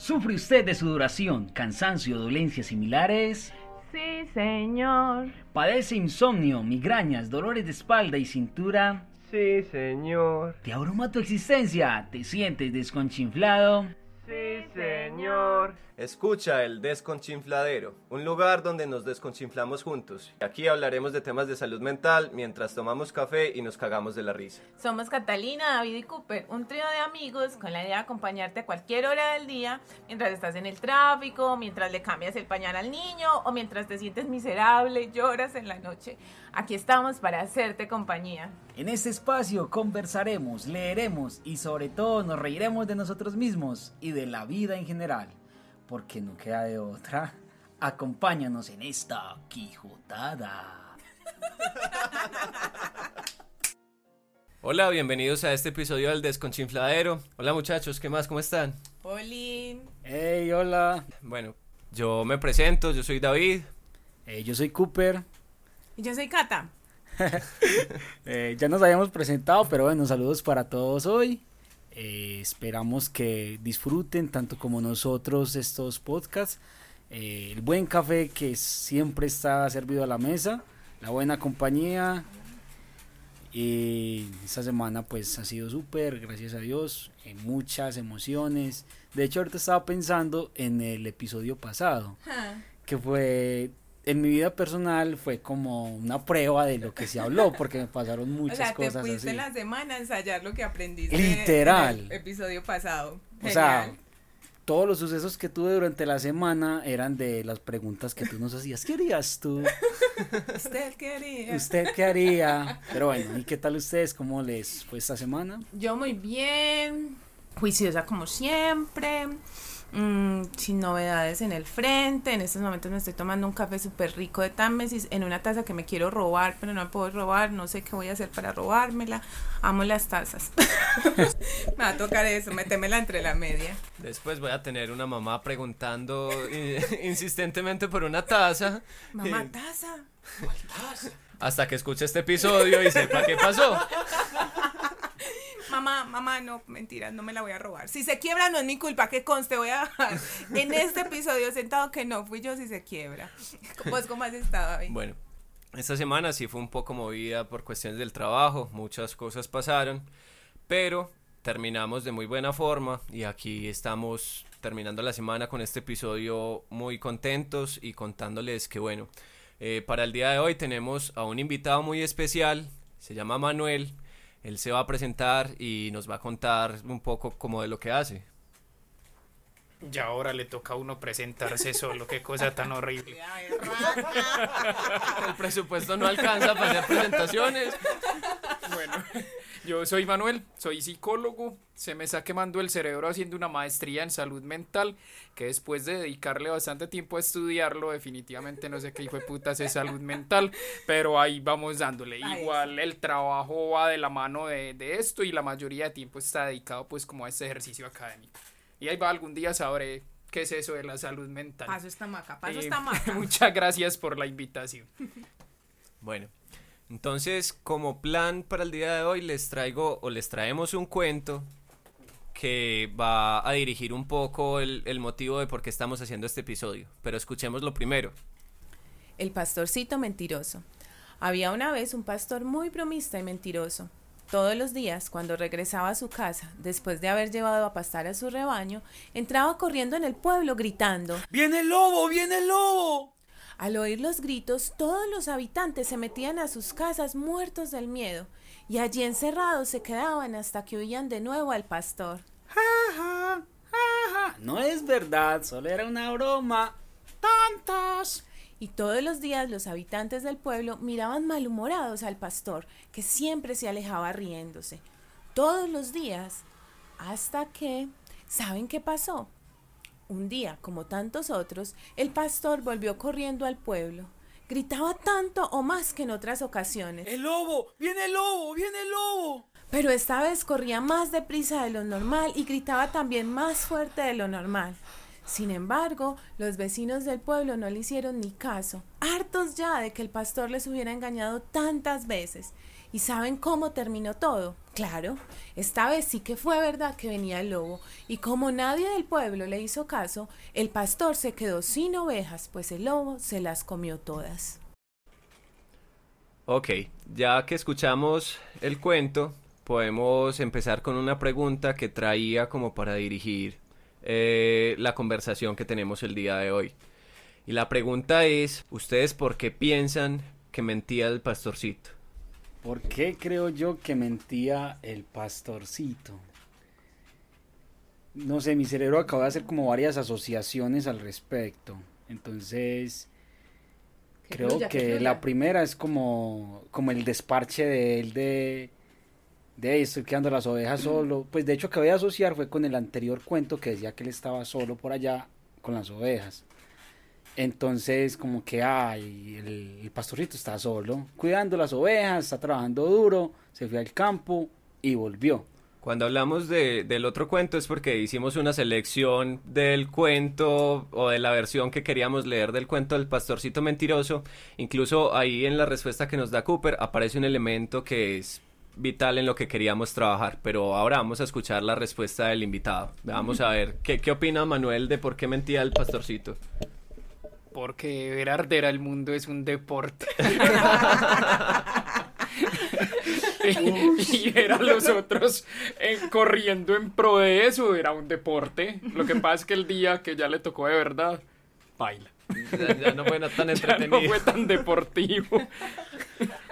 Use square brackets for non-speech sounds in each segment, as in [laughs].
¿Sufre usted de sudoración, cansancio o dolencias similares? Sí, señor. ¿Padece insomnio, migrañas, dolores de espalda y cintura? Sí, señor. ¿Te abruma tu existencia? ¿Te sientes desconchinflado? Señor. Escucha el Desconchinfladero, un lugar donde nos desconchinflamos juntos. Aquí hablaremos de temas de salud mental mientras tomamos café y nos cagamos de la risa. Somos Catalina, David y Cooper, un trío de amigos con la idea de acompañarte a cualquier hora del día, mientras estás en el tráfico, mientras le cambias el pañal al niño o mientras te sientes miserable y lloras en la noche. Aquí estamos para hacerte compañía. En este espacio conversaremos, leeremos y sobre todo nos reiremos de nosotros mismos y de la vida en general. Porque no queda de otra. Acompáñanos en esta Quijotada. [laughs] Hola, bienvenidos a este episodio del Desconchinfladero. Hola muchachos, ¿qué más? ¿Cómo están? Oli. Hey, hola. Bueno, yo me presento, yo soy David. Eh, yo soy Cooper. Y yo soy Cata. [laughs] Eh, ya nos habíamos presentado, pero bueno, saludos para todos hoy. Eh, esperamos que disfruten tanto como nosotros estos podcasts. Eh, el buen café que siempre está servido a la mesa, la buena compañía. Y esta semana pues ha sido súper, gracias a Dios, en muchas emociones. De hecho ahorita estaba pensando en el episodio pasado, que fue en mi vida personal fue como una prueba de lo que se habló, porque me pasaron [laughs] muchas o sea, cosas te fuiste así. la semana a ensayar lo que aprendiste Literal. en el episodio pasado. O sea, todos los sucesos que tuve durante la semana eran de las preguntas que tú nos hacías. ¿Qué harías tú? ¿Usted [laughs] quería? ¿Usted qué haría? [laughs] Pero bueno, ¿y qué tal ustedes? ¿Cómo les fue esta semana? Yo muy bien, juiciosa como siempre, mm, sin novedades en el frente. En estos momentos me estoy tomando un café súper rico de Támesis en una taza que me quiero robar, pero no me puedo robar, no sé qué voy a hacer para robármela. Amo las tazas. [laughs] me va a tocar eso, metémela entre la media. Después voy a tener una mamá preguntando eh, [laughs] insistentemente por una taza. Mamá, Eh, taza. hasta que escuche este episodio y sepa qué pasó. Mamá, mamá, no, mentira, no me la voy a robar. Si se quiebra no es mi culpa, que conste, voy a dejar en este episodio sentado que no fui yo si se quiebra. Pues, ¿cómo has estado? Bueno, esta semana sí fue un poco movida por cuestiones del trabajo, muchas cosas pasaron, pero terminamos de muy buena forma y aquí estamos terminando la semana con este episodio muy contentos y contándoles que bueno, eh, para el día de hoy tenemos a un invitado muy especial, se llama Manuel, él se va a presentar y nos va a contar un poco como de lo que hace. Y ahora le toca a uno presentarse solo, qué cosa tan horrible. [laughs] El presupuesto no alcanza para hacer presentaciones. Bueno, yo soy Manuel, soy psicólogo, se me está quemando el cerebro haciendo una maestría en salud mental, que después de dedicarle bastante tiempo a estudiarlo, definitivamente no sé qué hijo de putas es salud mental, pero ahí vamos dándole. Igual el trabajo va de la mano de, de esto y la mayoría de tiempo está dedicado pues como a este ejercicio académico. Y ahí va, algún día sabré qué es eso de la salud mental. Paso esta maca, paso Eh, esta maca. [laughs] Muchas gracias por la invitación. Bueno, entonces como plan para el día de hoy les traigo o les traemos un cuento que va a dirigir un poco el, el motivo de por qué estamos haciendo este episodio. Pero escuchémoslo primero. El pastorcito mentiroso. Había una vez un pastor muy bromista y mentiroso. Todos los días, cuando regresaba a su casa, después de haber llevado a pastar a su rebaño, entraba corriendo en el pueblo gritando. ¡Viene el lobo! ¡Viene el lobo! Al oír los gritos, todos los habitantes se metían a sus casas muertos del miedo, y allí encerrados se quedaban hasta que oían de nuevo al pastor. Ja, ja, ja, ja. No es verdad, solo era una broma. ¡Tontos! Y todos los días los habitantes del pueblo miraban malhumorados al pastor, que siempre se alejaba riéndose. Todos los días. Hasta que... ¿Saben qué pasó? Un día, como tantos otros, el pastor volvió corriendo al pueblo. Gritaba tanto o más que en otras ocasiones, ¡El lobo! ¡Viene el lobo! ¡Viene el lobo! pero esta vez corría más deprisa de lo normal y gritaba también más fuerte de lo normal. Sin embargo, los vecinos del pueblo no le hicieron ni caso, hartos ya de que el pastor les hubiera engañado tantas veces, ¿Y saben cómo terminó todo? Claro, esta vez sí que fue verdad que venía el lobo, y como nadie del pueblo le hizo caso, el pastor se quedó sin ovejas, pues el lobo se las comió todas. Ok, ya que escuchamos el cuento, podemos empezar con una pregunta que traía como para dirigir eh, la conversación que tenemos el día de hoy. Y la pregunta es, ¿ustedes por qué piensan que mentía el pastorcito? ¿Por qué creo yo que mentía el pastorcito? No sé, mi cerebro acaba de hacer como varias asociaciones al respecto. Entonces, creo que la primera es como, como el desparche de él de, de estoy quedando las ovejas solo. [clears throat] Pues de hecho que voy a asociar fue con el anterior cuento que decía que él estaba solo por allá con las ovejas. Entonces, como que, ay, el, pastorcito está solo, cuidando las ovejas, está trabajando duro, se fue al campo y volvió. Cuando hablamos de, del otro cuento es porque hicimos una selección del cuento o de la versión que queríamos leer del cuento del pastorcito mentiroso. Incluso ahí en la respuesta que nos da Cooper aparece un elemento que es vital en lo que queríamos trabajar. Pero ahora vamos a escuchar la respuesta del invitado. Vamos a ver, ¿qué, qué opina Manuel de por qué mentía el pastorcito? Porque ver arder al mundo es un deporte. [laughs] [laughs] y, ver a los otros eh, corriendo en pro de eso era un deporte. Lo que pasa es que el día que ya le tocó de verdad, baila. Ya, no fue tan [laughs] entretenido. no fue tan deportivo.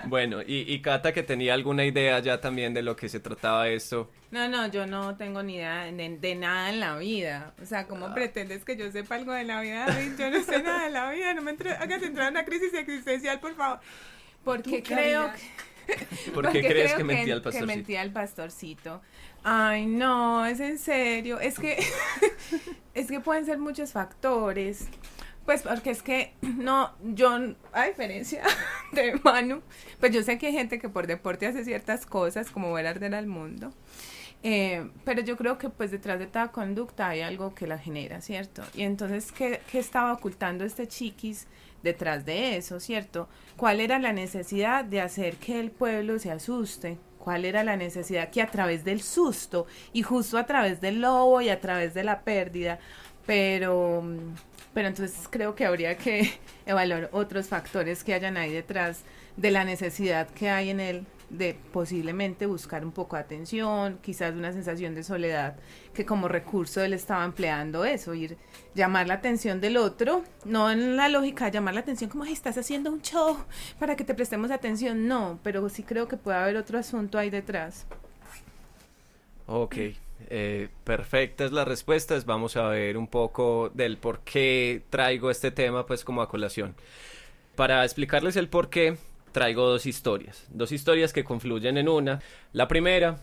Bueno, y, y Cata que tenía alguna idea ya también de lo que se trataba esto. No, no, yo no tengo ni idea de, nada en la vida. O sea, ¿cómo ah. pretendes que yo sepa algo de la vida? Yo no sé nada de la vida. No me hagas entrar en una crisis existencial, por favor. Porque [laughs] creo que... ¿Por qué crees que mentía el pastorcito? Que mentía el pastorcito. Ay, no, es en serio. Es que, [laughs] es que pueden ser muchos factores. Pues porque es que [clears throat] no, yo, a diferencia [laughs] de Manu, pues yo sé que hay gente que por deporte hace ciertas cosas, como ver arder al mundo. Eh, pero yo creo que pues detrás de toda conducta hay algo que la genera, ¿cierto? Y entonces, ¿qué, ¿qué, estaba ocultando este chiquis detrás de eso, ¿cierto? ¿Cuál era la necesidad de hacer que el pueblo se asuste? ¿Cuál era la necesidad que a través del susto y justo a través del lobo y a través de la pérdida, pero pero entonces creo que habría que [laughs] evaluar otros factores que hayan ahí detrás de la necesidad que hay en él de posiblemente buscar un poco de atención, quizás una sensación de soledad, que como recurso él estaba empleando eso, ir llamar la atención del otro, no en la lógica de llamar la atención como, estás haciendo un show para que te prestemos atención, no, pero sí creo que puede haber otro asunto ahí detrás. Ok, eh, perfectas las respuestas. Vamos a ver un poco del por qué traigo este tema pues como a colación. Para explicarles el por qué, traigo dos historias. Dos historias que confluyen en una. La primera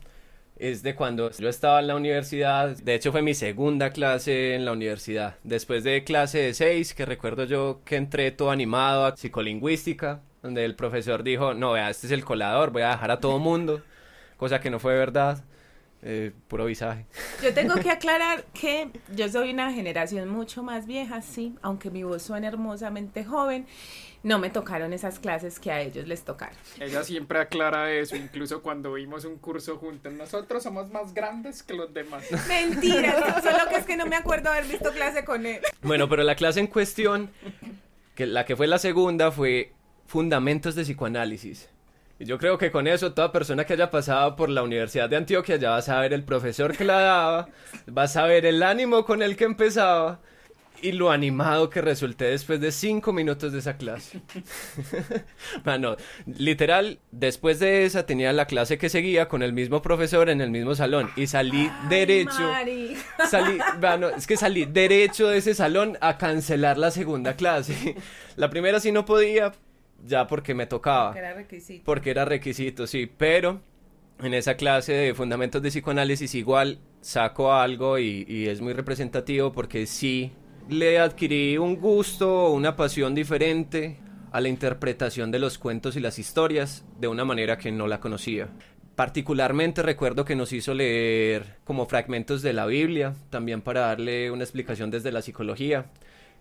es de cuando yo estaba en la universidad. De hecho fue mi segunda clase en la universidad. Después de clase de seis, que recuerdo yo que entré todo animado a psicolingüística, donde el profesor dijo, no, vea, este es el colador, voy a dejar a todo mundo. Cosa que no fue verdad eh, puro visaje. Yo tengo que [laughs] aclarar que yo soy una generación mucho más vieja, sí, aunque mi voz suena hermosamente joven, no me tocaron esas clases que a ellos les tocaron. Ella siempre aclara eso, incluso cuando vimos un curso juntos. Nosotros somos más grandes que los demás. Mentira, [laughs] solo que es que no me acuerdo haber visto clase con él. Bueno, pero la clase en cuestión, que la que fue la segunda, fue Fundamentos de Psicoanálisis. Y yo creo que con eso toda persona que haya pasado por la Universidad de Antioquia ya va a saber el profesor que la daba, va a saber el ánimo con el que empezaba y lo animado que resulté después de cinco minutos de esa clase. [laughs] Bueno, literal, después de esa tenía la clase que seguía con el mismo profesor en el mismo salón y salí derecho. [laughs] Salí, bueno, es que salí derecho de ese salón a cancelar la segunda clase. [laughs] La primera sí no podía, ya porque me tocaba. Porque era requisito. Porque era requisito, sí, pero en esa clase de fundamentos de psicoanálisis igual saco algo y, es muy representativo porque sí le adquirí un gusto, una pasión diferente a la interpretación de los cuentos y las historias de una manera que no la conocía. Particularmente recuerdo que nos hizo leer como fragmentos de la Biblia, también para darle una explicación desde la psicología.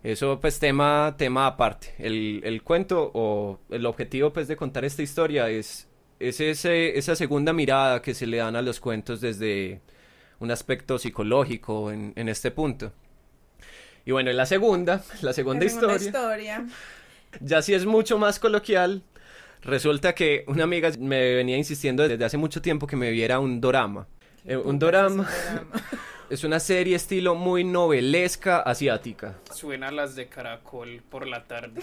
Eso pues tema, tema aparte. El, el, cuento o el objetivo pues de contar esta historia es es ese, esa segunda mirada que se le dan a los cuentos desde un aspecto psicológico en, en este punto. Y bueno, en la segunda, la segunda, La segunda historia, historia. ya sí es mucho más coloquial. Resulta que una amiga me venía insistiendo desde hace mucho tiempo que me viera un dorama. Eh, un dorama [laughs] es una serie estilo muy novelesca asiática. Suena las de Caracol por la tarde.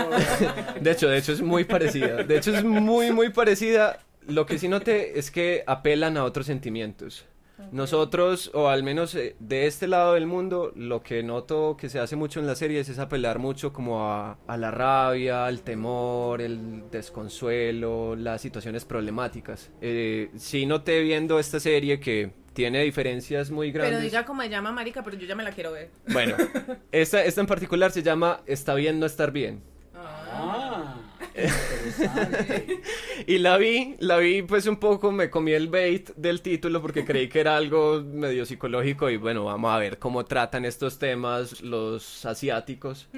[laughs] De hecho, de hecho es muy parecida. De hecho es muy, muy parecida. Lo que sí noté es que apelan a otros sentimientos. Nosotros, o al menos eh, de este lado del mundo, lo que noto que se hace mucho en las series es apelar mucho como a, a la rabia, al temor, el desconsuelo, las situaciones problemáticas. Eh, sí noté viendo esta serie que tiene diferencias muy grandes. Pero diga cómo se llama, marica, pero yo ya me la quiero ver. Bueno, [laughs] esta, esta en particular se llama Está bien no estar bien. Ah, interesante. [laughs] Y la vi, la vi pues un poco, me comí el bait del título porque creí que era algo medio psicológico y bueno, vamos a ver cómo tratan estos temas los asiáticos.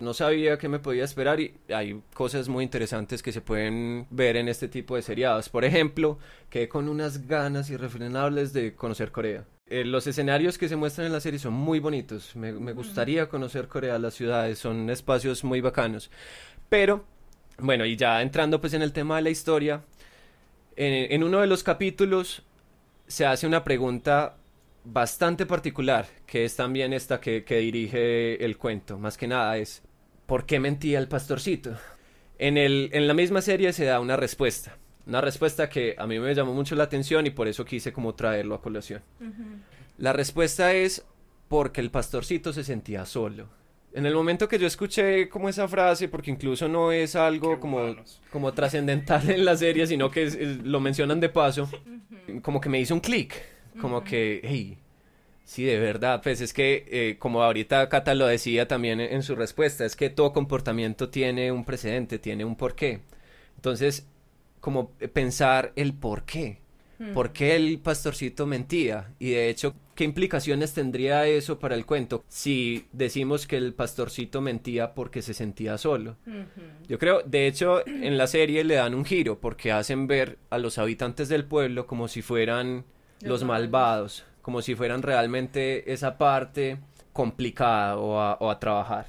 No sabía qué me podía esperar y hay cosas muy interesantes que se pueden ver en este tipo de seriados. Por ejemplo, quedé con unas ganas irrefrenables de conocer Corea. Eh, los escenarios que se muestran en la serie son muy bonitos. Me, me gustaría conocer Corea, las ciudades, son espacios muy bacanos. Pero, bueno, y ya entrando pues en el tema de la historia, en, en uno de los capítulos se hace una pregunta bastante particular, que es también esta que, que dirige el cuento. Más que nada es, ¿por qué mentía el pastorcito? En, el, en la misma serie se da una respuesta. Una respuesta que a mí me llamó mucho la atención y por eso quise como traerlo a colación. La respuesta es porque el pastorcito se sentía solo. En el momento que yo escuché como esa frase, porque incluso no es algo Qué como, como trascendental en la serie, sino que es- es- lo mencionan de paso, como que me hizo un clic, como que, hey, sí, de verdad, pues es que, eh, como ahorita Cata lo decía también en, su respuesta, es que todo comportamiento tiene un precedente, tiene un porqué. Entonces, como pensar el por qué. ¿Por qué el pastorcito mentía? Y de hecho, ¿qué implicaciones tendría eso para el cuento si decimos que el pastorcito mentía porque se sentía solo? Yo creo, de hecho, en la serie le dan un giro porque hacen ver a los habitantes del pueblo como si fueran Los malvados, como si fueran realmente esa parte complicada o a, o a trabajar.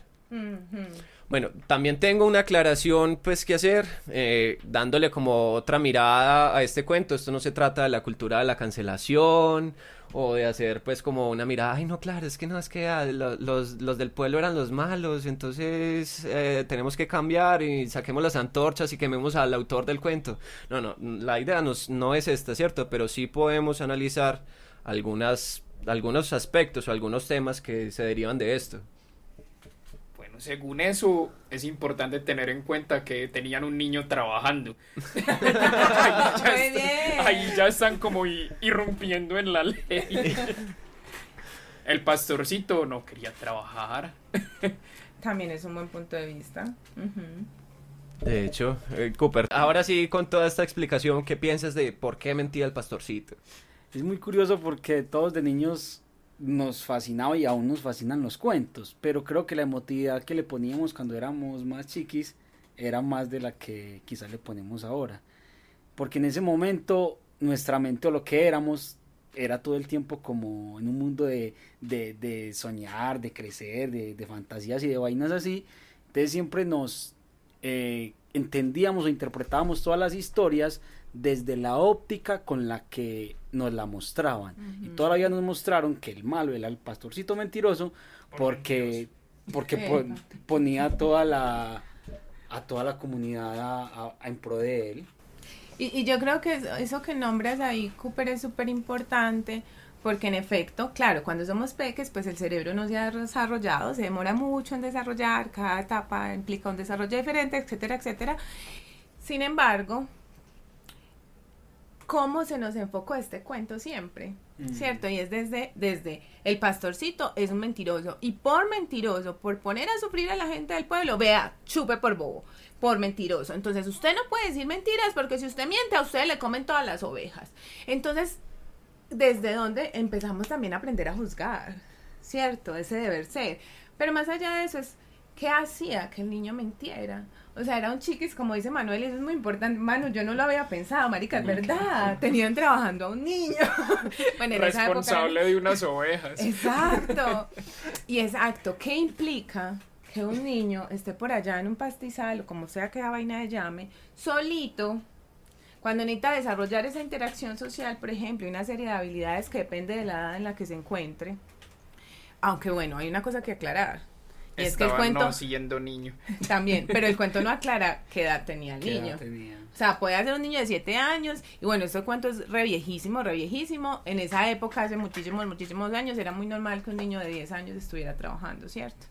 Bueno, también tengo una aclaración pues que hacer, eh, dándole como otra mirada a este cuento. Esto no se trata de la cultura de la cancelación o de hacer pues como una mirada, ay no, claro, es que no, es que ah, lo- los, los del pueblo eran los malos, entonces eh, tenemos que cambiar y saquemos las antorchas y quememos al autor del cuento. No, no, la idea no es esta, ¿cierto? Pero sí podemos analizar algunas, algunos aspectos o algunos temas que se derivan de esto. Bueno, según eso, es importante tener en cuenta que tenían un niño trabajando. [laughs] ahí, ya Muy está- bien. ahí ya están como irrumpiendo en la ley. [laughs] El pastorcito no quería trabajar. [laughs] También es un buen punto de vista. De hecho, eh, Cooper, ahora sí con toda esta explicación, ¿qué piensas de por qué mentía el pastorcito? Es muy curioso porque todos de niños nos fascinaba y aún nos fascinan los cuentos, pero creo que la emotividad que le poníamos cuando éramos más chiquis era más de la que quizás le ponemos ahora. Porque en ese momento nuestra mente o lo que éramos era todo el tiempo como en un mundo de, de, de soñar, de crecer, de, fantasías y de vainas así. Entonces siempre nos eh, entendíamos o interpretábamos todas las historias desde la óptica con la que nos la mostraban. Y todavía nos mostraron que el malo era el pastorcito mentiroso Por porque, porque [laughs] pon- ponía a toda la, a toda la comunidad a- a- a en pro de él. Y, y yo creo que eso- eso que nombras ahí, Cooper, es súper importante porque en efecto, claro, cuando somos peques, pues el cerebro no se ha desarrollado, se demora mucho en desarrollar, cada etapa implica un desarrollo diferente, etcétera, etcétera. Sin embargo, ¿cómo se nos enfocó este cuento siempre? ¿Cierto? Y es desde, desde el pastorcito es un mentiroso. Y por mentiroso, por poner a sufrir a la gente del pueblo, vea, chupe por bobo, por mentiroso. Entonces usted no puede decir mentiras porque si usted miente a usted le comen todas las ovejas. Entonces, desde donde empezamos también a aprender a juzgar, ¿cierto? Ese deber ser. Pero más allá de eso es ¿qué hacía que el niño mintiera? O sea, era un chiquis, como dice Manuel, y eso es muy importante. Mano, yo no lo había pensado, marica, es verdad. Tenían trabajando a un niño. [laughs] bueno, en Responsable de unas ovejas. Exacto. [laughs] Y exacto, ¿qué implica que un niño esté por allá en un pastizal o como sea que la vaina de llame, solito, cuando necesita desarrollar esa interacción social, por ejemplo, y una serie de habilidades que depende de la edad en la que se encuentre? Aunque bueno, hay una cosa que aclarar y es que el cuento. No siendo niño. [laughs] También, pero el cuento no [laughs] aclara qué edad tenía el niño. O sea, puede ser un niño de 7 años, y bueno, este cuento es re viejísimo, re viejísimo. En esa época, hace muchísimos, muchísimos años, era muy normal que un niño de 10 años estuviera trabajando, ¿cierto?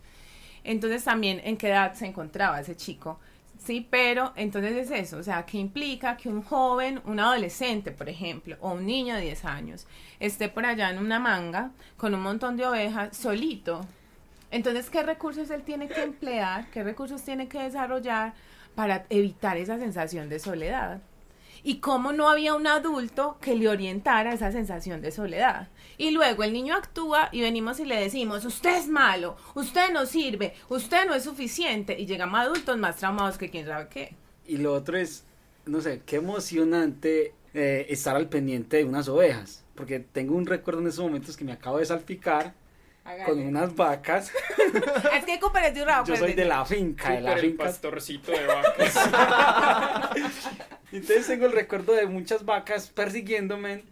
Entonces, también, ¿en qué edad se encontraba ese chico? Sí, pero entonces es eso, o sea, ¿qué implica que un joven, un adolescente, por ejemplo, o un niño de 10 años, esté por allá en una manga con un montón de ovejas solito, entonces, ¿qué recursos él tiene que emplear? ¿Qué recursos tiene que desarrollar para evitar esa sensación de soledad? Y cómo no había un adulto que le orientara esa sensación de soledad. Y luego el niño actúa y venimos y le decimos, usted es malo, usted no sirve, usted no es suficiente. Y llegamos adultos más traumados que quién sabe qué. Y lo otro es, no sé, qué emocionante eh, estar al pendiente de unas ovejas. Porque tengo un recuerdo en esos momentos que me acabo de salpicar con unas vacas. [laughs] es que Cooper es de Urrao. Yo soy de la finca, de la el pastorcito de vacas. [laughs] Entonces tengo el recuerdo de muchas vacas persiguiéndome.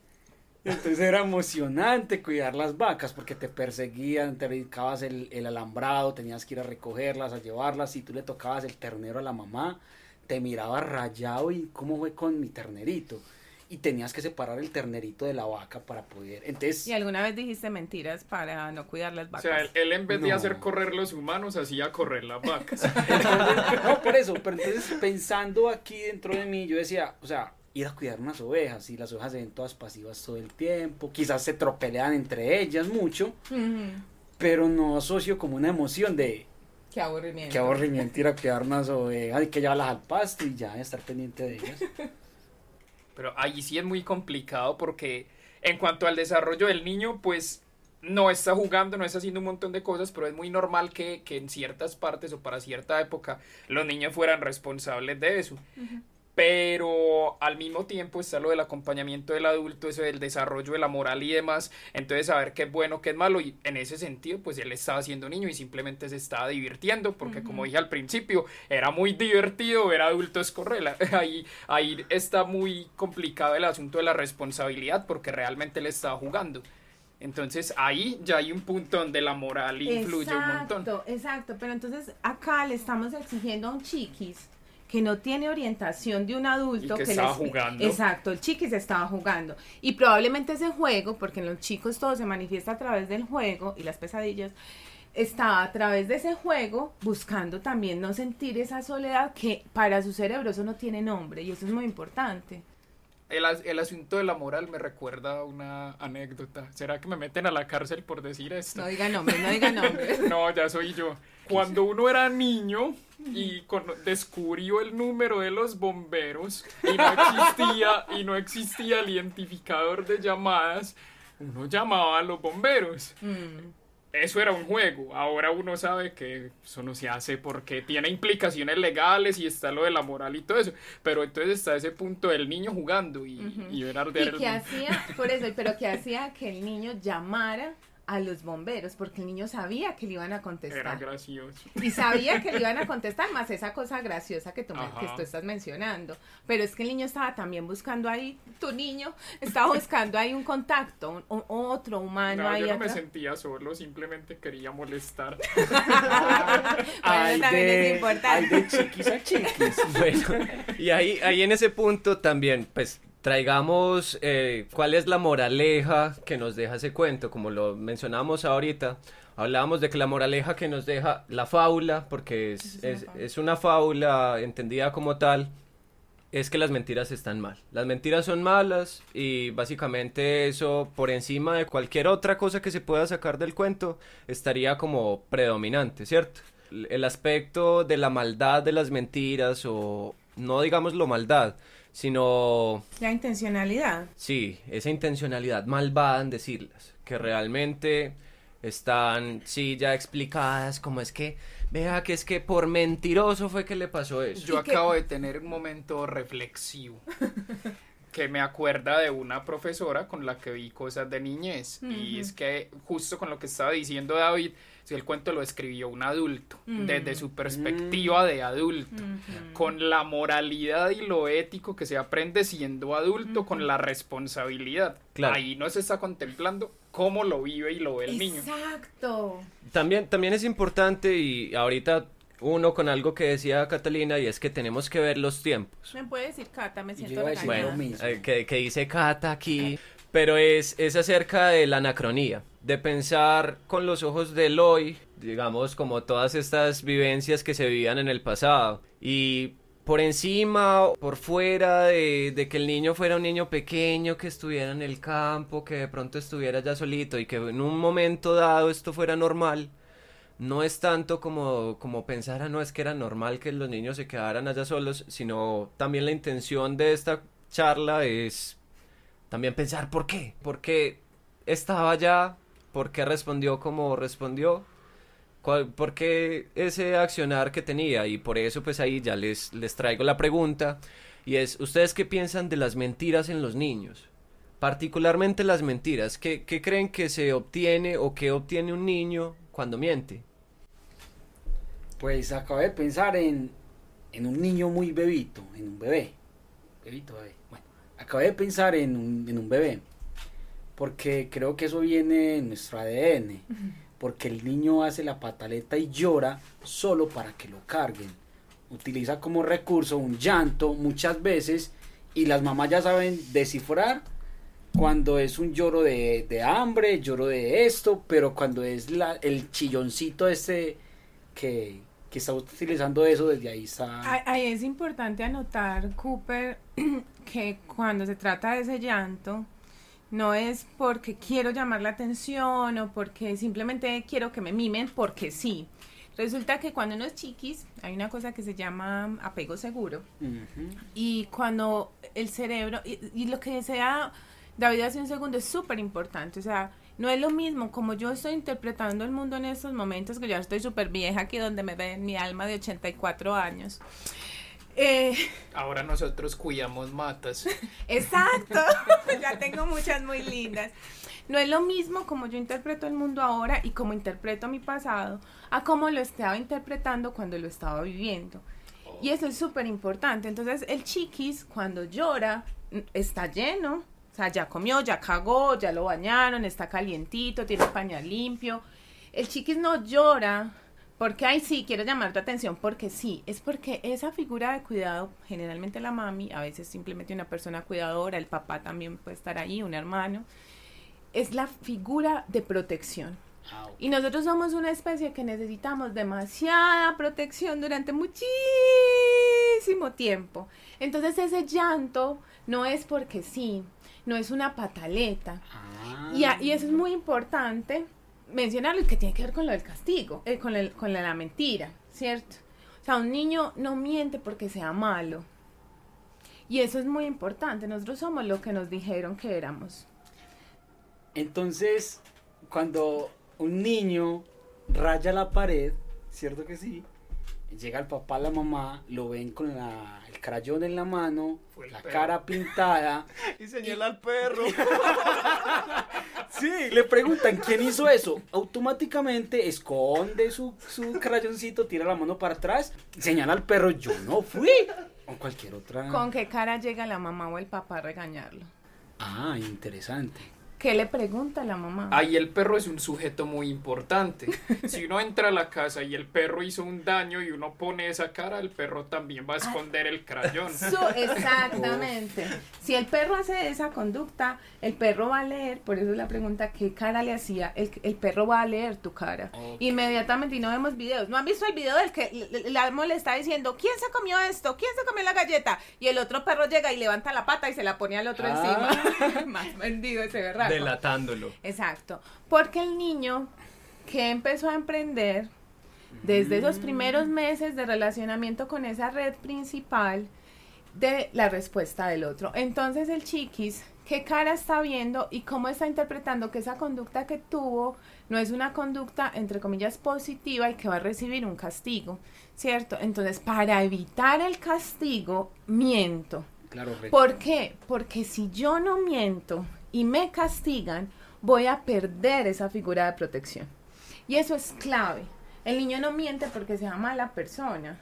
Entonces era emocionante cuidar las vacas porque te perseguían, te dedicabas el, el, alambrado, tenías que ir a recogerlas, a llevarlas. Si tú le tocabas el ternero a la mamá, te miraba rayado y cómo fue con mi ternerito y tenías que separar el ternerito de la vaca para poder. Entonces, ¿Y alguna vez dijiste mentiras para no cuidar las vacas? O sea, él, en vez de hacer correr los humanos, hacía correr las vacas. [laughs] no, por eso, pero entonces pensando aquí dentro de mí, yo decía, o sea, ir a cuidar unas ovejas y las ovejas se ven todas pasivas todo el tiempo, quizás se tropelean entre ellas mucho, pero no asocio como una emoción de... Qué aburrimiento. Qué aburrimiento ir a cuidar unas ovejas, hay que llevarlas al pasto y ya estar pendiente de ellas. Pero ahí sí es muy complicado porque en cuanto al desarrollo del niño, pues no está jugando, no está haciendo un montón de cosas, pero es muy normal que, en ciertas partes o para cierta época los niños fueran responsables de eso pero al mismo tiempo está lo del acompañamiento del adulto, eso del desarrollo de la moral y demás, entonces saber qué es bueno, qué es malo, y en ese sentido, pues él estaba siendo niño y simplemente se estaba divirtiendo, porque como dije al principio, era muy divertido ver adultos correr, [laughs] ahí, ahí está muy complicado el asunto de la responsabilidad, porque realmente él estaba jugando. Entonces ahí ya hay un punto donde la moral influye un montón. Exacto, exacto, pero entonces acá le estamos exigiendo a un chiquis que no tiene orientación de un adulto que, estaba jugando. Exacto, el chiquis estaba jugando. Y probablemente ese juego, porque en los chicos todo se manifiesta a través del juego y las pesadillas, estaba a través de ese juego buscando también no sentir esa soledad que para su cerebro eso no tiene nombre y eso es muy importante. El, el, asunto de la moral me recuerda una anécdota. ¿Será que me meten a la cárcel por decir esto? No diga nombre, no diga nombre. [laughs] no, ya soy yo. Cuando uno era niño y descubrió el número de los bomberos y no existía y no existía el identificador de llamadas, uno llamaba a los bomberos. Mm eso era un juego. Ahora uno sabe que eso no se hace porque tiene implicaciones legales y está lo de la moral y todo eso. Pero entonces está ese punto del niño jugando y, ver arder ¿Y qué hacía? Por eso, pero ¿qué hacía que el niño llamara a los bomberos, porque el niño sabía que le iban a contestar. Era gracioso. Y sabía que le iban a [laughs] contestar, más esa cosa graciosa que tú, que tú estás mencionando. Pero es que el niño estaba también buscando ahí, tu niño estaba buscando ahí un contacto, un, otro humano no, ahí. Yo no me sentía solo, simplemente quería molestar. [laughs] ay, de, ay, de chiquis a chiquis. [laughs] Bueno, y ahí, ahí en ese punto también, pues traigamos eh, cuál es la moraleja que nos deja ese cuento, como lo mencionamos ahorita. Hablábamos de que la moraleja que nos deja la fábula, porque es, es, una fábula entendida como tal, es que las mentiras están mal. Las mentiras son malas y básicamente eso por encima de cualquier otra cosa que se pueda sacar del cuento estaría como predominante, ¿cierto? El aspecto de la maldad de las mentiras o no digamos lo maldad, sino... La intencionalidad. Sí, esa intencionalidad malvada en decirlas, que realmente están, sí, ya explicadas, como es que vea que es que por mentiroso fue que le pasó eso. Yo acabo de tener un momento reflexivo [laughs] que me acuerda de una profesora con la que vi cosas de niñez. Y es que justo con lo que estaba diciendo David, si el cuento lo escribió un adulto, Mm. desde su perspectiva de adulto, con la moralidad y lo ético que se aprende siendo adulto, con la responsabilidad. Claro. Ahí no se está contemplando cómo lo vive y lo ve el niño. Exacto. También, también es importante y ahorita uno con algo que decía Catalina y es que tenemos que ver los tiempos. ¿Me puede decir Cata? Me siento mismo. eh, que, que dice Cata aquí, pero es, es acerca de la anacronía, de pensar con los ojos del hoy, digamos, como todas estas vivencias que se vivían en el pasado. Y por encima, por fuera de, que el niño fuera un niño pequeño, que estuviera en el campo, que de pronto estuviera ya solito y que en un momento dado esto fuera normal. No es tanto como, como pensar, ah, no, es que era normal que los niños se quedaran allá solos, sino también la intención de esta charla es también pensar por qué, por qué estaba allá, por qué respondió como respondió, cuál- por qué ese accionar que tenía y por eso pues ahí ya les, les traigo la pregunta y es, ¿ustedes qué piensan de las mentiras en los niños? Particularmente las mentiras, ¿qué, qué creen que se obtiene o qué obtiene un niño cuando miente? Pues acabé de pensar en, en un niño muy bebito, en un bebé. Bebito, bebé. Bueno, acabé de pensar en en un bebé. Porque creo que eso viene en nuestro ADN. Porque el niño hace la pataleta y llora solo para que lo carguen. Utiliza como recurso un llanto muchas veces y las mamás ya saben descifrar cuando es un lloro de, de hambre, lloro de esto, pero cuando es la, el chilloncito este que, que está utilizando eso, desde ahí está... Ahí- Ahí es importante anotar, Cooper, [clears throat] que cuando se trata de ese llanto, no es porque quiero llamar la atención o porque simplemente quiero que me mimen porque sí. Resulta que cuando uno es chiquis, hay una cosa que se llama apego seguro. Y cuando el cerebro, y, y lo que decía David hace un segundo es súper importante, o sea, no es lo mismo como yo estoy interpretando el mundo en estos momentos, que ya estoy súper vieja aquí donde me ven mi alma de 84 años. Eh, Ahora nosotros cuidamos matas. [laughs] exacto, [laughs] ya tengo muchas muy lindas. No es lo mismo como yo interpreto el mundo ahora y como interpreto mi pasado a como lo estaba interpretando cuando lo estaba viviendo. Y eso es súper importante. Entonces, el chiquis, cuando llora, está lleno. O sea, ya comió, ya cagó, ya lo bañaron, está calientito, tiene pañal limpio. El chiquis no llora porque, ay, sí, quiero llamar tu atención porque sí. Es porque esa figura de cuidado, generalmente la mami, a veces simplemente una persona cuidadora, el papá también puede estar ahí, un hermano, es la figura de protección. Ah. Y nosotros somos una especie que necesitamos demasiada protección durante muchísimo tiempo. Entonces ese llanto no es porque sí, no es una pataleta. Ah. Y, a- y eso es muy importante mencionarlo, que tiene que ver con lo del castigo, eh, con, el- con la, la mentira, ¿cierto? O sea, un niño no miente porque sea malo. Y eso es muy importante. Nosotros somos lo que nos dijeron que éramos. Entonces, cuando un niño raya la pared, ¿cierto que sí? Llega el papá, la mamá, lo ven con la- crayón en la mano, Fue la perro. cara pintada. [laughs] Y señala al perro. [laughs] Sí, le preguntan quién hizo eso. Automáticamente esconde su, su crayoncito, tira la mano para atrás, señala al perro, yo no fui. O cualquier otra. ¿Con qué cara llega la mamá o el papá a regañarlo? Ah, interesante. ¿Qué le pregunta la mamá? Ahí el perro es un sujeto muy importante. [laughs] Si uno entra a la casa y el perro hizo un daño y uno pone esa cara, el perro también va a esconder el crayón. Exactamente. Si el perro hace esa conducta, el perro va a leer, por eso es la pregunta, ¿qué cara le hacía? El, el perro va a leer tu cara. Inmediatamente, y no vemos videos. ¿No han visto el video del que l- la amo le está diciendo, ¿quién se comió esto? ¿Quién se comió la galleta? Y el otro perro llega y levanta la pata y se la pone al otro Ah. encima. [laughs] Más vendido ese [laughs] Delatándolo. Exacto. Porque el niño que empezó a emprender desde esos primeros meses de relacionamiento con esa red principal de la respuesta del otro. Entonces el chiquis qué cara está viendo y cómo está interpretando que esa conducta que tuvo no es una conducta, entre comillas, positiva y que va a recibir un castigo, ¿cierto? Entonces, para evitar el castigo, miento. Claro, ¿Por qué? Porque si yo no miento y me castigan, voy a perder esa figura de protección. Y eso es clave. El niño no miente porque sea mala persona.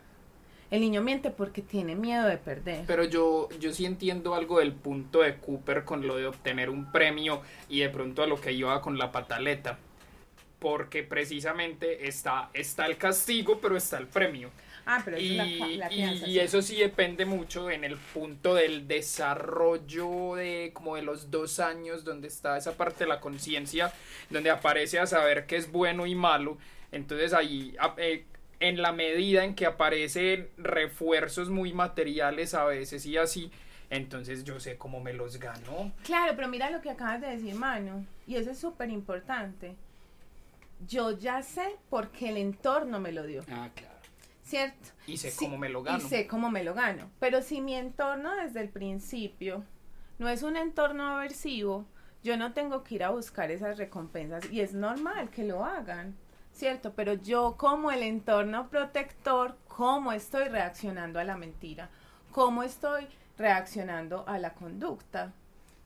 El niño miente porque tiene miedo de perder. Pero yo, yo sí entiendo algo del punto de Cooper con lo de obtener un premio y de pronto a lo que iba con la pataleta. Porque precisamente está, está el castigo, pero está el premio. Ah, pero y, eso es la, la y sí. eso sí depende mucho en el punto del desarrollo de como de los dos años donde está esa parte de la conciencia donde aparece a saber qué es bueno y malo entonces ahí eh, en la medida en que aparecen refuerzos muy materiales a veces y así entonces yo sé cómo me los gano Claro, pero mira lo que acabas de decir, Manu. Y eso es súper importante. Yo ya sé porque el entorno me lo dio, Ah, claro. ¿Cierto? y sé Sí, cómo me lo gano Y sé cómo me lo gano. Pero si mi entorno desde el principio no es un entorno aversivo, yo no tengo que ir a buscar esas recompensas. Y es normal que lo hagan, ¿cierto? Pero yo como el entorno protector, ¿cómo estoy reaccionando a la mentira? ¿Cómo estoy reaccionando a la conducta?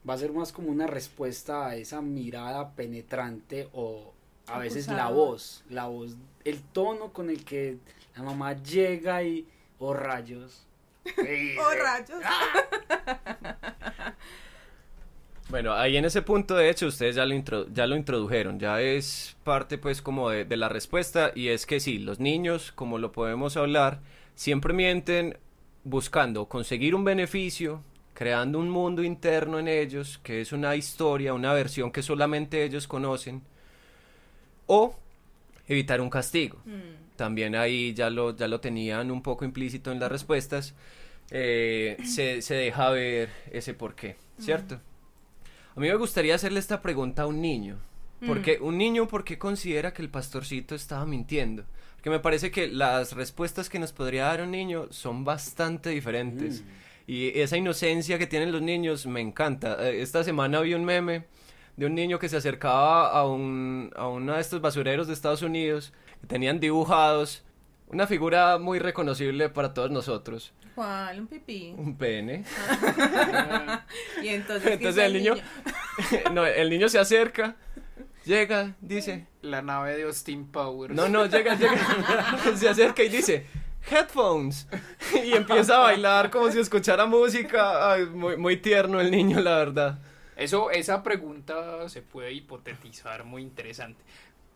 Va a ser más como una respuesta a esa mirada penetrante o a veces la voz, la voz, el tono con el que la mamá llega y, oh rayos. [laughs] ¡Oh, rayos! [laughs] Bueno, ahí en ese punto, de hecho, ustedes ya lo, intro- ya lo introdujeron, ya es parte pues como de, de la respuesta y es que sí, los niños, como lo podemos hablar, siempre mienten buscando conseguir un beneficio, creando un mundo interno en ellos, que es una historia, una versión que solamente ellos conocen, o evitar un castigo. Mm. También ahí ya lo, ya lo tenían un poco implícito en las respuestas. eh, [clears throat] se, se deja ver ese por qué, ¿cierto? A mí me gustaría hacerle esta pregunta a un niño. Porque un niño, ¿por qué considera que el pastorcito estaba mintiendo? Porque me parece que las respuestas que nos podría dar un niño son bastante diferentes. Y esa inocencia que tienen los niños me encanta. Eh, Esta semana vi un meme de un niño que se acercaba a, un, a uno de estos basureros de Estados Unidos tenían dibujados una figura muy reconocible para todos nosotros. ¿Cuál? Un pipí. Un pene. [laughs] Y entonces, ¿qué Entonces el niño, [laughs] no, el niño se acerca, llega, dice, la nave de Austin Powers no, no, llega, llega, [laughs] se acerca y dice, headphones. Y empieza a bailar como si escuchara música. Ay, muy, muy tierno el niño, la verdad. Eso, esa pregunta se puede hipotetizar muy interesante,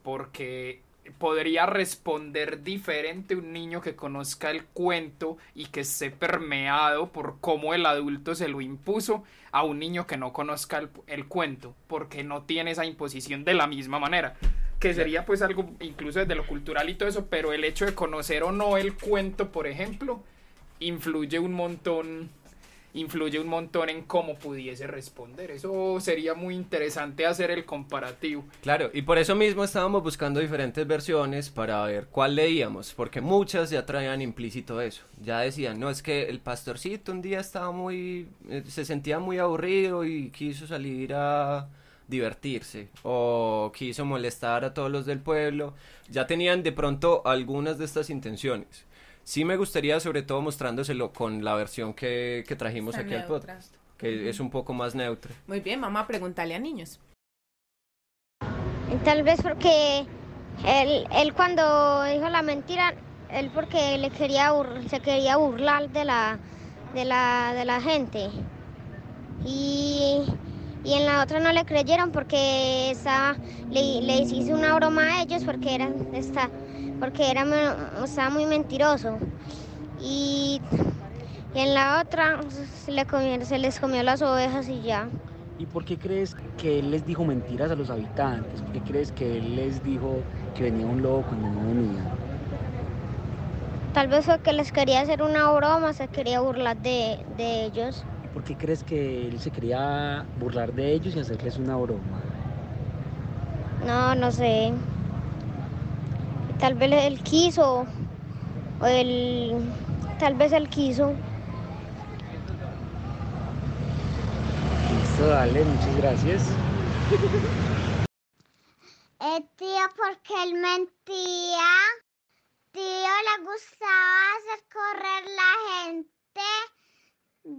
porque podría responder diferente un niño que conozca el cuento y que esté permeado por cómo el adulto se lo impuso a un niño que no conozca el, el cuento, porque no tiene esa imposición de la misma manera. Que sería pues algo incluso desde lo cultural y todo eso, pero el hecho de conocer o no el cuento, por ejemplo, influye un montón influye un montón en cómo pudiese responder. Eso sería muy interesante hacer el comparativo. Claro, y por eso mismo estábamos buscando diferentes versiones para ver cuál leíamos, porque muchas ya traían implícito eso. Ya decían, no, es que el pastorcito un día estaba muy, eh, se sentía muy aburrido y quiso salir a divertirse, o quiso molestar a todos los del pueblo. Ya tenían de pronto algunas de estas intenciones. Sí me gustaría sobre todo mostrándoselo con la versión que, que trajimos Está aquí al podcast, que es un poco más neutra. Muy bien, mamá, pregúntale a niños. Tal vez porque él, él cuando dijo la mentira, él porque le quería bur- se quería burlar de la, de la, de la gente. Y, y en la otra no le creyeron porque estaba, le, le hizo una broma a ellos porque era, está, porque era, estaba muy mentiroso. Y, y en la otra se, le comió- se les comió las ovejas y ya. ¿Y por qué crees que él les dijo mentiras a los habitantes? ¿Por qué crees que él les dijo que venía un lobo cuando no venía? Tal vez fue que les quería hacer una broma, se quería burlar de, de ellos. ¿Por qué crees que él se quería burlar de ellos y hacerles una broma? No, no sé. Tal vez él quiso, o él, tal vez él quiso. Listo, dale, muchas gracias. [laughs] Eh, tío, porque él mentía. Tío, le gustaba hacer correr la gente.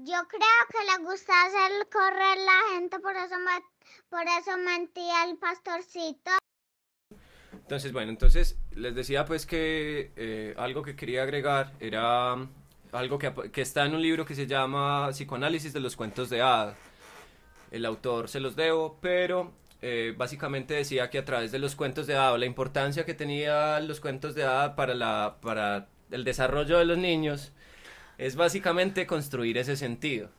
Yo creo que le gustaba hacer correr la gente, por eso, me- por eso mentía el pastorcito. Entonces, bueno, entonces les decía pues que eh, algo que quería agregar era algo que, que está en un libro que se llama Psicoanálisis de los cuentos de hadas. El autor se los debo, pero eh, básicamente decía que a través de los cuentos de hadas, la importancia que tenían los cuentos de hadas para, la, para el desarrollo de los niños, es básicamente construir ese sentido.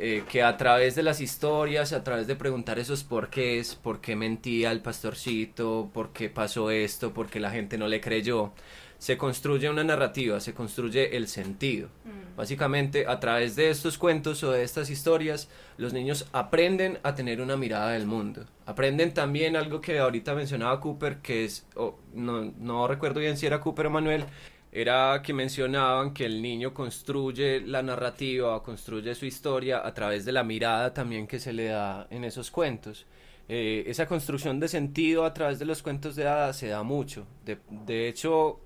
Eh, que a través de las historias, a través de preguntar esos porqués, por qué mentía el pastorcito, por qué pasó esto, por qué la gente no le creyó, se construye una narrativa, se construye el sentido. Básicamente, a través de estos cuentos o de estas historias, los niños aprenden a tener una mirada del mundo. Aprenden también algo que ahorita mencionaba Cooper, que es, o no, no recuerdo bien si era Cooper o Manuel, era que mencionaban que el niño construye la narrativa, construye su historia a través de la mirada también que se le da en esos cuentos. Eh, esa construcción de sentido a través de los cuentos de hadas se da mucho. De, hecho,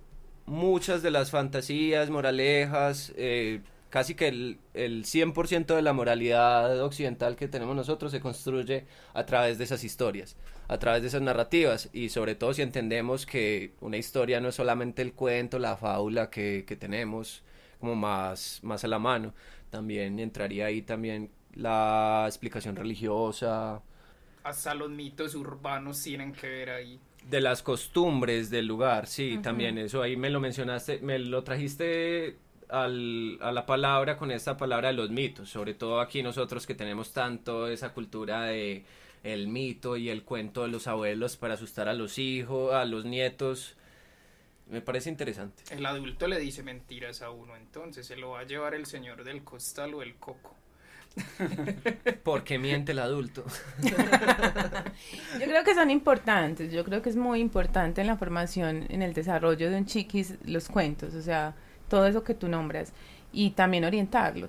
muchas de las fantasías, moralejas, eh, casi que el, el 100% de la moralidad occidental que tenemos nosotros se construye a través de esas historias, a través de esas narrativas. Y sobre todo si entendemos que una historia no es solamente el cuento, la fábula que, que tenemos como más, más a la mano, también entraría ahí también la explicación religiosa, Hasta los mitos urbanos tienen que ver ahí. de las costumbres del lugar, sí, también eso ahí me lo mencionaste, me lo trajiste al- a la palabra con esta palabra de los mitos, sobre todo aquí nosotros que tenemos tanto esa cultura de el mito y el cuento de los abuelos para asustar a los hijos, a los nietos, me parece interesante. El adulto le dice mentiras a uno, entonces se lo va a llevar el señor del costal o el coco. [laughs] ¿Por qué miente el adulto? Yo creo que son importantes, yo creo que es muy importante en la formación, en el desarrollo de un chiquis, los cuentos, o sea, todo eso que tú nombras, y también orientarlo,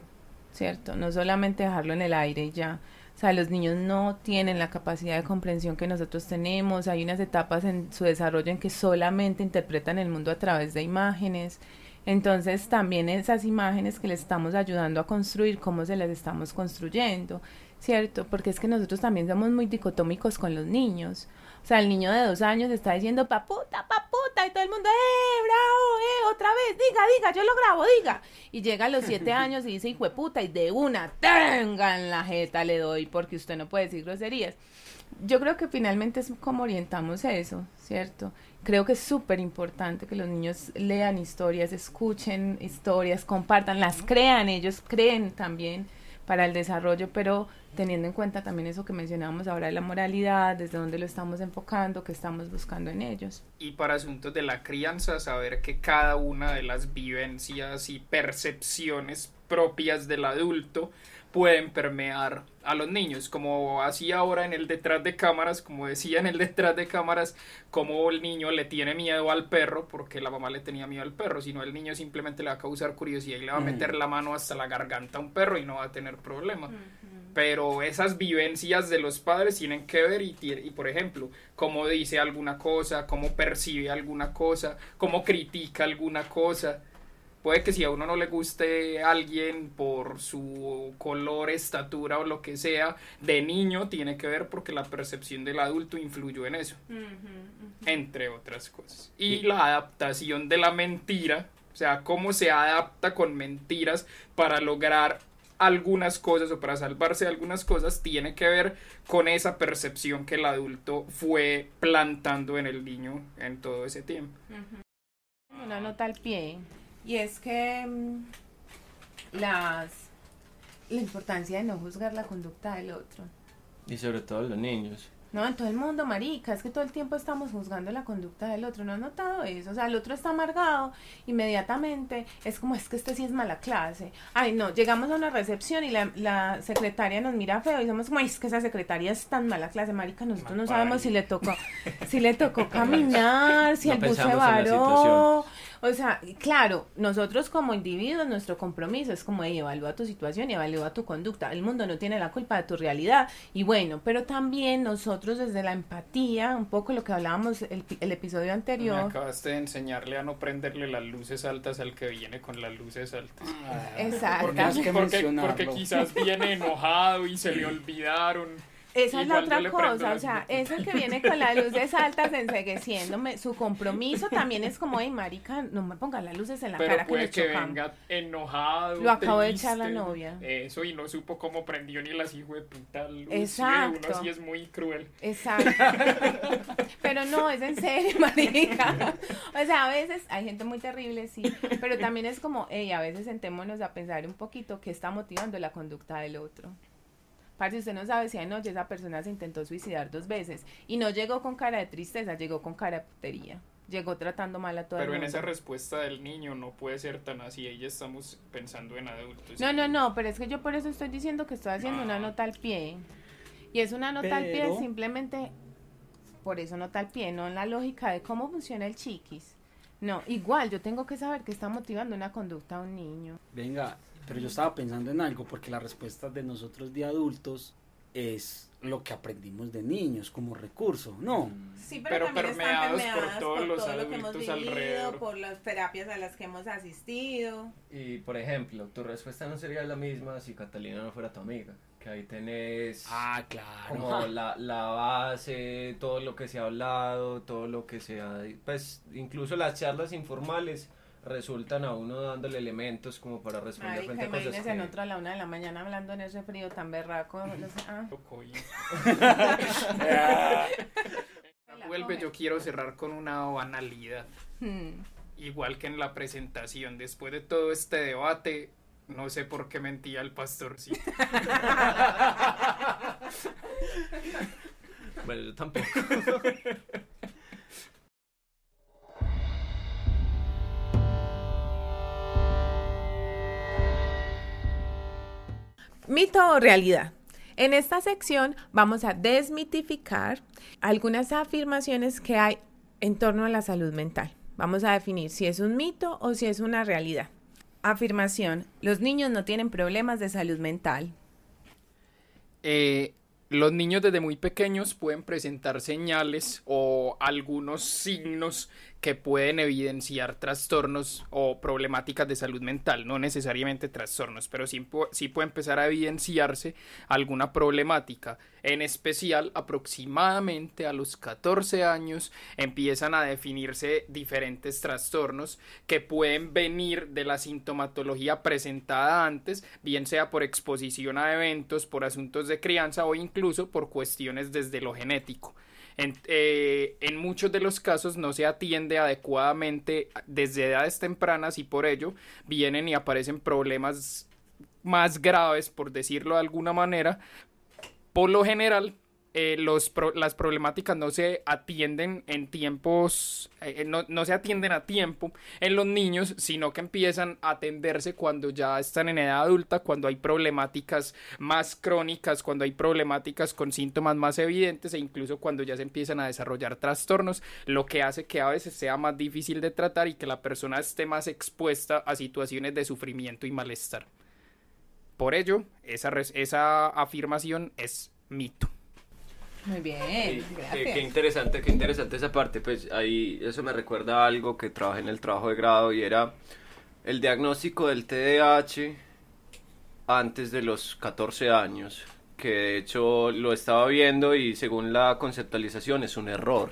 ¿cierto? No solamente dejarlo en el aire y ya. O sea, los niños no tienen la capacidad de comprensión que nosotros tenemos, hay unas etapas en su desarrollo en que solamente interpretan el mundo a través de imágenes. Entonces, también esas imágenes que les estamos ayudando a construir, cómo se las estamos construyendo, ¿cierto? Porque es que nosotros también somos muy dicotómicos con los niños. O sea, el niño de dos años está diciendo paputa, paputa, y todo el mundo, ¡eh, bravo, eh, otra vez! Diga, diga, yo lo grabo, diga. Y llega a los siete [laughs] años y dice, hijo de puta, y de una, tenga en la jeta le doy, porque usted no puede decir groserías. Yo creo que finalmente es como orientamos eso, ¿cierto? Creo que es súper importante que los niños lean historias, escuchen historias, compartan, las crean, ellos creen también para el desarrollo, pero teniendo en cuenta también eso que mencionábamos ahora de la moralidad, desde dónde lo estamos enfocando, qué estamos buscando en ellos. Y para asuntos de la crianza, saber que cada una de las vivencias y percepciones propias del adulto pueden permear a los niños, como así ahora en el detrás de cámaras, como decía en el detrás de cámaras, como el niño le tiene miedo al perro, porque la mamá le tenía miedo al perro, sino el niño simplemente le va a causar curiosidad y le va a meter la mano hasta la garganta a un perro y no va a tener problema. Pero esas vivencias de los padres tienen que ver y, y, por ejemplo, cómo dice alguna cosa, cómo percibe alguna cosa, cómo critica alguna cosa. Puede que si a uno no le guste alguien por su color, estatura o lo que sea, de niño tiene que ver porque la percepción del adulto influyó en eso, entre otras cosas. Y la adaptación de la mentira, o sea, cómo se adapta con mentiras para lograr algunas cosas o para salvarse de algunas cosas, tiene que ver con esa percepción que el adulto fue plantando en el niño en todo ese tiempo. Una nota al pie, y es que mm, las la importancia de no juzgar la conducta del otro. Y sobre todo los niños. No, en todo el mundo, marica, es que todo el tiempo estamos juzgando la conducta del otro, ¿no has notado eso? O sea, el otro está amargado, inmediatamente es como, es que este sí es mala clase. Ay, no, llegamos a una recepción y la, la secretaria nos mira feo y somos como, "Ay, es que esa secretaria es tan mala clase, marica, nosotros no sabemos si le tocó, si le tocó caminar, si [laughs] No el bus se pensamos en la varó. O sea, claro, nosotros como individuos, nuestro compromiso es como hey, evalúa tu situación y evalúa tu conducta. El mundo no tiene la culpa de tu realidad. Y bueno, pero también nosotros desde la empatía, un poco lo que hablábamos el, el episodio Me anterior. acabaste de enseñarle a no prenderle las luces altas al que viene con las luces altas. Exacto. Porque, porque, quizás viene enojado y se le [clears throat] olvidaron. Esa es la otra cosa, o sea, luces. es el que viene con las luces altas ensegueciéndome. Su compromiso también es como, hey, marica, no me pongas las luces en la Pero cara que puede que chocamos. venga enojado. Lo acabo de echar la novia. Eso, y no supo cómo prendió ni las hijo de puta luces. Exacto. Uno así es muy cruel. Exacto. [laughs] Pero no, es en serio, [laughs] marica. O sea, a veces hay gente muy terrible, sí, pero también es como, hey, a veces sentémonos a pensar un poquito qué está motivando la conducta del otro. Parce, usted no sabe si anoche esa persona se intentó suicidar dos veces y no llegó con cara de tristeza, llegó con cara de putería. Llegó tratando mal a todo Pero el en mundo. esa respuesta del niño no puede ser tan así. Ahí ya estamos pensando en adultos. No, no, no, pero es que yo por eso estoy diciendo que estoy haciendo una Ah. nota al pie. Y es una nota al pie Pero- simplemente por eso nota al pie, no en la lógica de cómo funciona el chiquis. No, igual yo tengo que saber qué está motivando una conducta a un niño. Venga, pero yo estaba pensando en algo, porque la respuesta de nosotros de adultos es lo que aprendimos de niños como recurso, ¿no? Sí, pero Pero también están permeados por permeadas todos por los todo lo que hemos adultos vivido, alrededor. por las terapias a las que hemos asistido. Y por ejemplo, tu respuesta no sería la misma si Catalina no fuera tu amiga. Que ahí tenés Ah, claro. como la, la base, todo lo que se ha hablado, todo lo que se ha... Pues incluso las charlas informales resultan a uno dándole elementos como para responder Marica, frente a cosas imagínese en que... otro a la una de la mañana hablando en ese frío tan berraco. no sé, ah. [laughs] Vuelve, [laughs] coge. yo quiero cerrar con una banalidad. Hmm. Igual que en la presentación, después de todo este debate, no sé por qué mentía el pastorcito. [laughs] Bueno, yo tampoco. Mito o realidad. En esta sección vamos a desmitificar algunas afirmaciones que hay en torno a la salud mental. Vamos a definir si es un mito o si es una realidad. Afirmación. Los niños no tienen problemas de salud mental. Eh, los niños desde muy pequeños pueden presentar señales o algunos signos que pueden evidenciar trastornos o problemáticas de salud mental, no necesariamente trastornos, pero sí, pu- sí puede empezar a evidenciarse alguna problemática. En especial, aproximadamente a los 14 años empiezan a definirse diferentes trastornos que pueden venir de la sintomatología presentada antes, bien sea por exposición a eventos, por asuntos de crianza o incluso por cuestiones desde lo genético. En, eh, en muchos de los casos no se atiende adecuadamente desde edades tempranas y por ello vienen y aparecen problemas más graves, por decirlo de alguna manera. Por lo general, eh, los pro- las problemáticas no se atienden en tiempos, eh, no, no se atienden a tiempo en los niños, sino que empiezan a atenderse cuando ya están en edad adulta, cuando hay problemáticas más crónicas, cuando hay problemáticas con síntomas más evidentes e incluso cuando ya se empiezan a desarrollar trastornos, lo que hace que a veces sea más difícil de tratar y que la persona esté más expuesta a situaciones de sufrimiento y malestar. Por ello, esa, esa afirmación es mito. Muy bien, qué, qué interesante, qué interesante esa parte. Pues ahí eso me recuerda a algo que trabajé en el trabajo de grado y era el diagnóstico del TDAH antes de los 14 años, que de hecho lo estaba viendo y según la conceptualización es un error.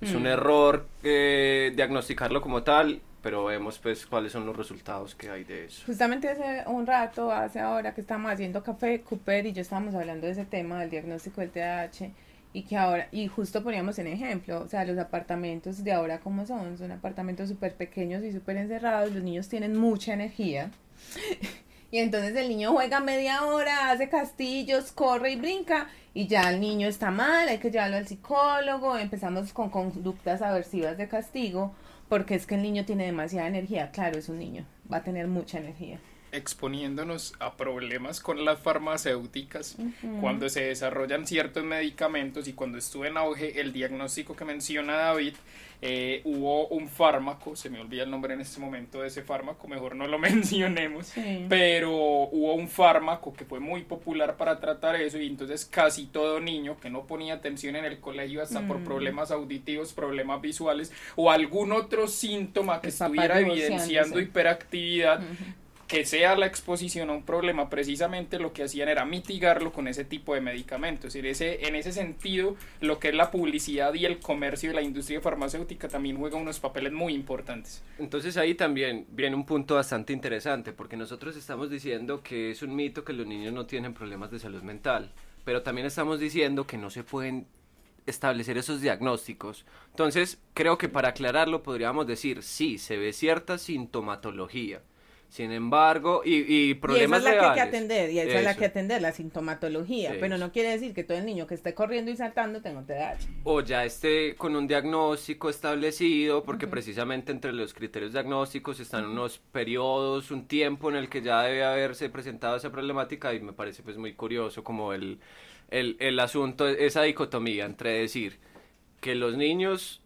Es un Mm. error eh, diagnosticarlo como tal, pero vemos pues cuáles son los resultados que hay de eso. Justamente hace un rato, hace ahora que estábamos haciendo café, Cooper y yo estábamos hablando de ese tema del diagnóstico del TDAH y que ahora, y justo poníamos en ejemplo, o sea, los apartamentos de ahora como son, son apartamentos súper pequeños y súper encerrados, los niños tienen mucha energía [laughs] y entonces el niño juega media hora, hace castillos, corre y brinca y ya el niño está mal, hay que llevarlo al psicólogo, empezamos con conductas aversivas de castigo porque es que el niño tiene demasiada energía, claro, es un niño, va a tener mucha energía. Exponiéndonos a problemas con las farmacéuticas cuando se desarrollan ciertos medicamentos y cuando estuvo en auge el diagnóstico que menciona David, eh, hubo un fármaco, se me olvida el nombre en este momento de ese fármaco, mejor no lo [laughs] mencionemos, pero hubo un fármaco que fue muy popular para tratar eso y entonces casi todo niño que no ponía atención en el colegio hasta por Mm. problemas auditivos, problemas visuales o algún otro síntoma que Está estuviera evidenciando hiperactividad, que sea la exposición a un problema, precisamente lo que hacían era mitigarlo con ese tipo de medicamentos. En ese, en ese sentido, lo que es la publicidad y el comercio de la industria farmacéutica también juega unos papeles muy importantes. Entonces ahí también viene un punto bastante interesante, porque nosotros estamos diciendo que es un mito que los niños no tienen problemas de salud mental, pero también estamos diciendo que no se pueden establecer esos diagnósticos. Entonces, creo que para aclararlo podríamos decir, sí, se ve cierta sintomatología. Sin embargo, y, y problemas y esa es la que hay que atender, y esa es la Eso. que atender, la sintomatología. Eso. Pero no quiere decir que todo el niño que esté corriendo y saltando tenga TDAH. o ya esté con un diagnóstico establecido, porque precisamente entre los criterios diagnósticos están unos periodos, un tiempo en el que ya debe haberse presentado esa problemática y me parece pues muy curioso como el, el, el asunto, esa dicotomía entre decir que los niños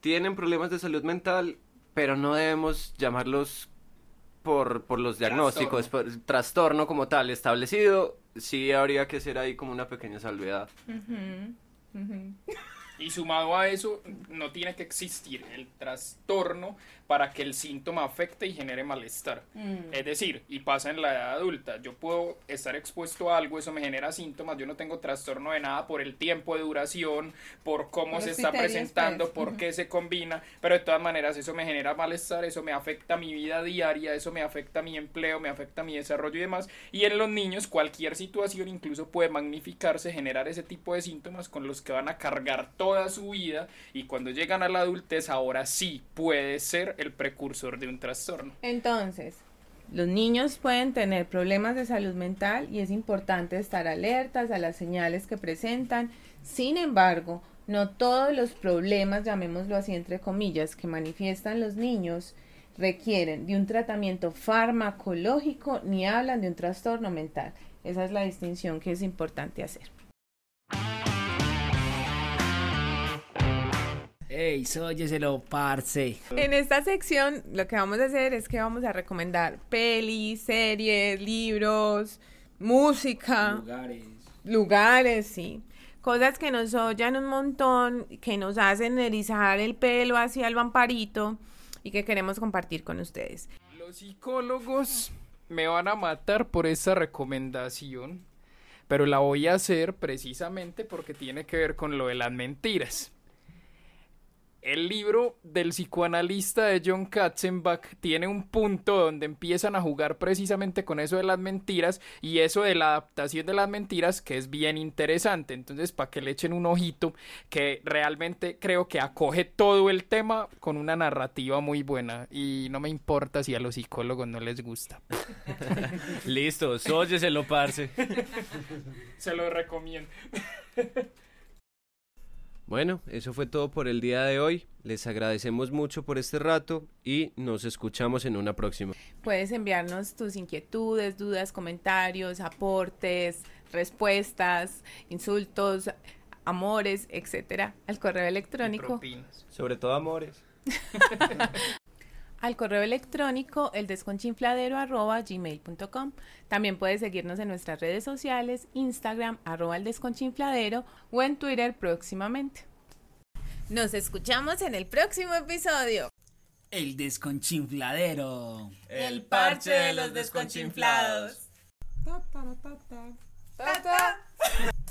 tienen problemas de salud mental, pero no debemos llamarlos por, por los diagnósticos, por trastorno como tal establecido, sí habría que hacer ahí como una pequeña salvedad. Y sumado a eso, no tiene que existir el trastorno para que el síntoma afecte y genere malestar. Es decir, y pasa en la edad adulta, yo puedo estar expuesto a algo, eso me genera síntomas, yo no tengo trastorno de nada por el tiempo de duración, por cómo Por se está presentando, pues. por qué se combina, pero de todas maneras eso me genera malestar, eso me afecta mi vida diaria, eso me afecta mi empleo, me afecta mi desarrollo y demás. Y en los niños cualquier situación incluso puede magnificarse, generar ese tipo de síntomas con los que van a cargar toda su vida y cuando llegan a la adultez ahora sí puede ser el precursor de un trastorno. Entonces, los niños pueden tener problemas de salud mental y es importante estar alertas a las señales que presentan. Sin embargo, no todos los problemas, llamémoslo así entre comillas, que manifiestan los niños requieren de un tratamiento farmacológico ni hablan de un trastorno mental. Esa es la distinción que es importante hacer. Ey, sóyeselo, parce. En esta sección lo que vamos a hacer es que vamos a recomendar pelis, series, libros, música, Lugares. lugares, sí. Cosas que nos oyen un montón, que nos hacen erizar el pelo hacia el vamparito y que queremos compartir con ustedes. Los psicólogos me van a matar por esa recomendación, pero la voy a hacer precisamente porque tiene que ver con lo de las mentiras. El libro del psicoanalista de John Katzenbach tiene un punto donde empiezan a jugar precisamente con eso de las mentiras y eso de la adaptación de las mentiras que es bien interesante. Entonces, para que le echen un ojito, que realmente creo que acoge todo el tema con una narrativa muy buena y no me importa si a los psicólogos no les gusta. [laughs] Listo, sóyeselo, parce. Se lo recomiendo. [laughs] Bueno, eso fue todo por el día de hoy. Les agradecemos mucho por este rato y nos escuchamos en una próxima. Puedes enviarnos tus inquietudes, dudas, comentarios, aportes, respuestas, insultos, amores, etcétera, al correo electrónico. Sobre todo amores. [laughs] al correo electrónico eldesconchinfladero arroba gmail.com. También puedes seguirnos en nuestras redes sociales, Instagram arroba el desconchinfladero o en Twitter próximamente. Nos escuchamos en el próximo episodio. El desconchinfladero. El parche de los desconchinflados. Ta, ta.